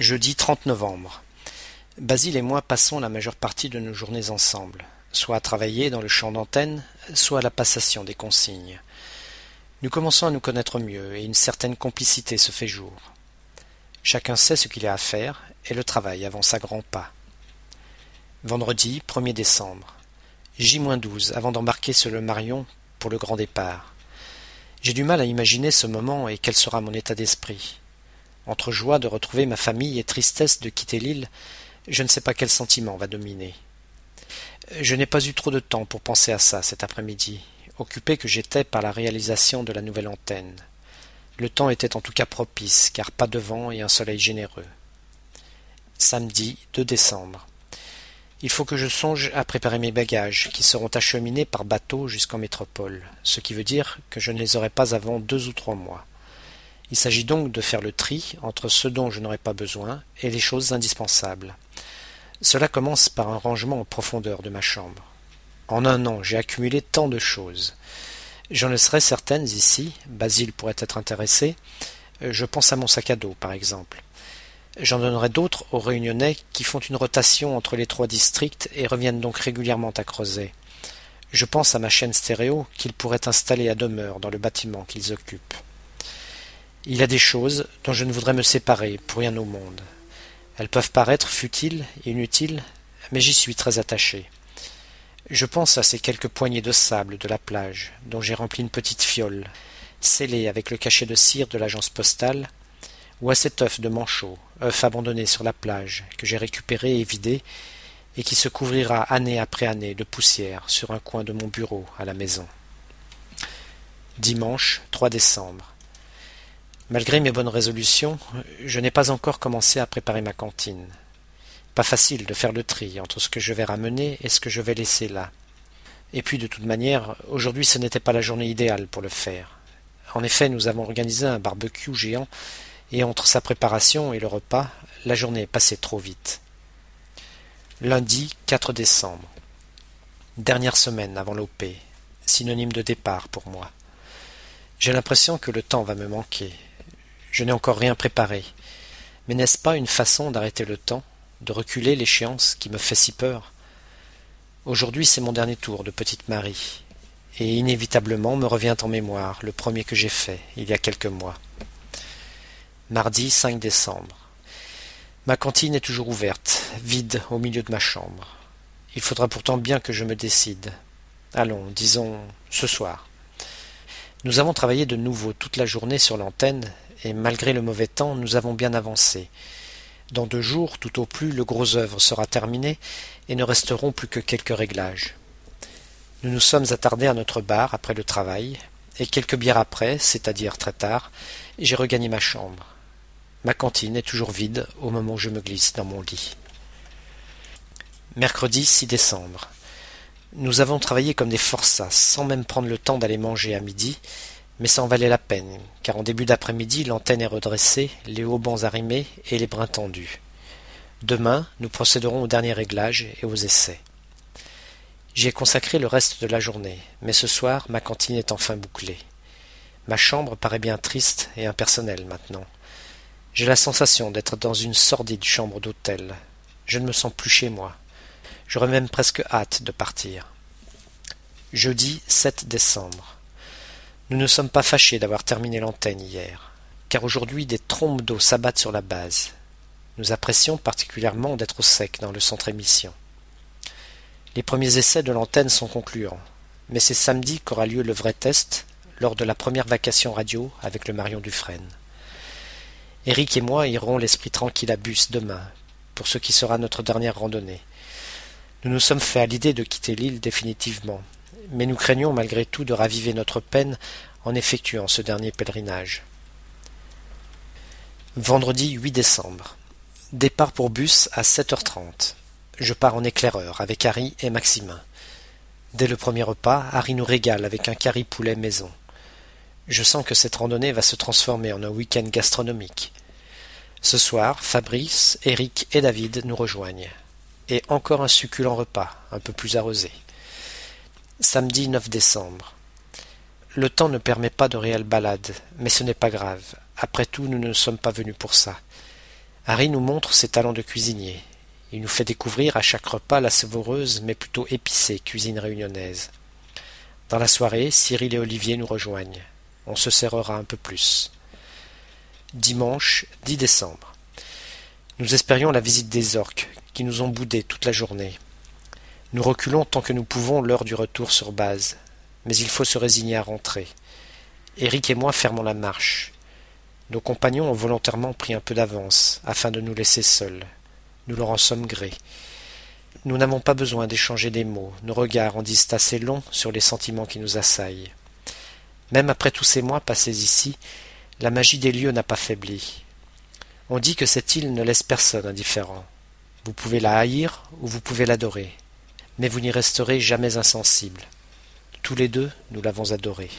Jeudi 30 novembre. Basile et moi passons la majeure partie de nos journées ensemble, soit à travailler dans le champ d'antenne, soit à la passation des consignes. Nous commençons à nous connaître mieux et une certaine complicité se fait jour. Chacun sait ce qu'il a à faire et le travail avance à grands pas. Vendredi 1er décembre. J-12 avant d'embarquer sur le Marion pour le grand départ. J'ai du mal à imaginer ce moment et quel sera mon état d'esprit. Entre joie de retrouver ma famille et tristesse de quitter l'île, je ne sais pas quel sentiment va dominer. Je n'ai pas eu trop de temps pour penser à ça cet après-midi, occupé que j'étais par la réalisation de la nouvelle antenne. Le temps était en tout cas propice, car pas de vent et un soleil généreux. Samedi 2 décembre. Il faut que je songe à préparer mes bagages, qui seront acheminés par bateau jusqu'en métropole, ce qui veut dire que je ne les aurai pas avant deux ou trois mois. Il s'agit donc de faire le tri entre ce dont je n'aurai pas besoin et les choses indispensables. Cela commence par un rangement en profondeur de ma chambre. En un an, j'ai accumulé tant de choses. J'en laisserai certaines ici, Basile pourrait être intéressé. Je pense à mon sac à dos, par exemple. J'en donnerai d'autres aux Réunionnais qui font une rotation entre les trois districts et reviennent donc régulièrement à Creuset. Je pense à ma chaîne stéréo qu'ils pourraient installer à demeure dans le bâtiment qu'ils occupent. Il y a des choses dont je ne voudrais me séparer pour rien au monde. Elles peuvent paraître futiles, inutiles, mais j'y suis très attaché. Je pense à ces quelques poignées de sable de la plage, dont j'ai rempli une petite fiole, scellée avec le cachet de cire de l'agence postale, ou à cet œuf de manchot, œuf abandonné sur la plage, que j'ai récupéré et vidé, et qui se couvrira année après année de poussière sur un coin de mon bureau à la maison. Dimanche 3 décembre. Malgré mes bonnes résolutions, je n'ai pas encore commencé à préparer ma cantine. Pas facile de faire le tri entre ce que je vais ramener et ce que je vais laisser là. Et puis de toute manière, aujourd'hui ce n'était pas la journée idéale pour le faire. En effet, nous avons organisé un barbecue géant, et entre sa préparation et le repas, la journée est passée trop vite. Lundi 4 décembre. Dernière semaine avant l'OP, synonyme de départ pour moi. J'ai l'impression que le temps va me manquer, je n'ai encore rien préparé. Mais n'est-ce pas une façon d'arrêter le temps, de reculer l'échéance qui me fait si peur? Aujourd'hui c'est mon dernier tour de petite Marie, et inévitablement me revient en mémoire le premier que j'ai fait, il y a quelques mois. Mardi 5 décembre. Ma cantine est toujours ouverte, vide au milieu de ma chambre. Il faudra pourtant bien que je me décide. Allons, disons ce soir. Nous avons travaillé de nouveau toute la journée sur l'antenne et malgré le mauvais temps, nous avons bien avancé. Dans deux jours, tout au plus, le gros œuvre sera terminé et ne resteront plus que quelques réglages. Nous nous sommes attardés à notre bar après le travail, et quelques bières après, c'est-à-dire très tard, j'ai regagné ma chambre. Ma cantine est toujours vide au moment où je me glisse dans mon lit. Mercredi 6 décembre. Nous avons travaillé comme des forçats, sans même prendre le temps d'aller manger à midi, mais ça en valait la peine, car en début d'après-midi l'antenne est redressée, les haubans arrimés et les brins tendus. Demain, nous procéderons au dernier réglage et aux essais. J'y ai consacré le reste de la journée, mais ce soir ma cantine est enfin bouclée. Ma chambre paraît bien triste et impersonnelle maintenant. J'ai la sensation d'être dans une sordide chambre d'hôtel. Je ne me sens plus chez moi. J'aurais même presque hâte de partir. Jeudi 7 décembre. Nous ne sommes pas fâchés d'avoir terminé l'antenne hier, car aujourd'hui des trombes d'eau s'abattent sur la base. Nous apprécions particulièrement d'être au sec dans le centre émission. Les premiers essais de l'antenne sont concluants, mais c'est samedi qu'aura lieu le vrai test lors de la première vacation radio avec le Marion Dufresne. Eric et moi irons l'esprit tranquille à Bus demain, pour ce qui sera notre dernière randonnée. Nous nous sommes fait à l'idée de quitter l'île définitivement, mais nous craignons malgré tout de raviver notre peine en effectuant ce dernier pèlerinage. Vendredi 8 décembre. Départ pour bus à 7h30. Je pars en éclaireur avec Harry et Maximin. Dès le premier repas, Harry nous régale avec un curry poulet maison. Je sens que cette randonnée va se transformer en un week-end gastronomique. Ce soir, Fabrice, Eric et David nous rejoignent. Et encore un succulent repas, un peu plus arrosé. Samedi 9 décembre. Le temps ne permet pas de réelles balades, mais ce n'est pas grave. Après tout, nous ne sommes pas venus pour ça. Harry nous montre ses talents de cuisinier. Il nous fait découvrir à chaque repas la savoureuse mais plutôt épicée cuisine réunionnaise. Dans la soirée, Cyril et Olivier nous rejoignent. On se serrera un peu plus. Dimanche 10 décembre. Nous espérions la visite des orques, qui nous ont boudés toute la journée. Nous reculons tant que nous pouvons l'heure du retour sur base, mais il faut se résigner à rentrer. Eric et moi fermons la marche. Nos compagnons ont volontairement pris un peu d'avance, afin de nous laisser seuls. Nous leur en sommes grés. Nous n'avons pas besoin d'échanger des mots, nos regards en disent assez long sur les sentiments qui nous assaillent. Même après tous ces mois passés ici, la magie des lieux n'a pas faibli. On dit que cette île ne laisse personne indifférent. Vous pouvez la haïr ou vous pouvez l'adorer, mais vous n'y resterez jamais insensible. Tous les deux, nous l'avons adorée.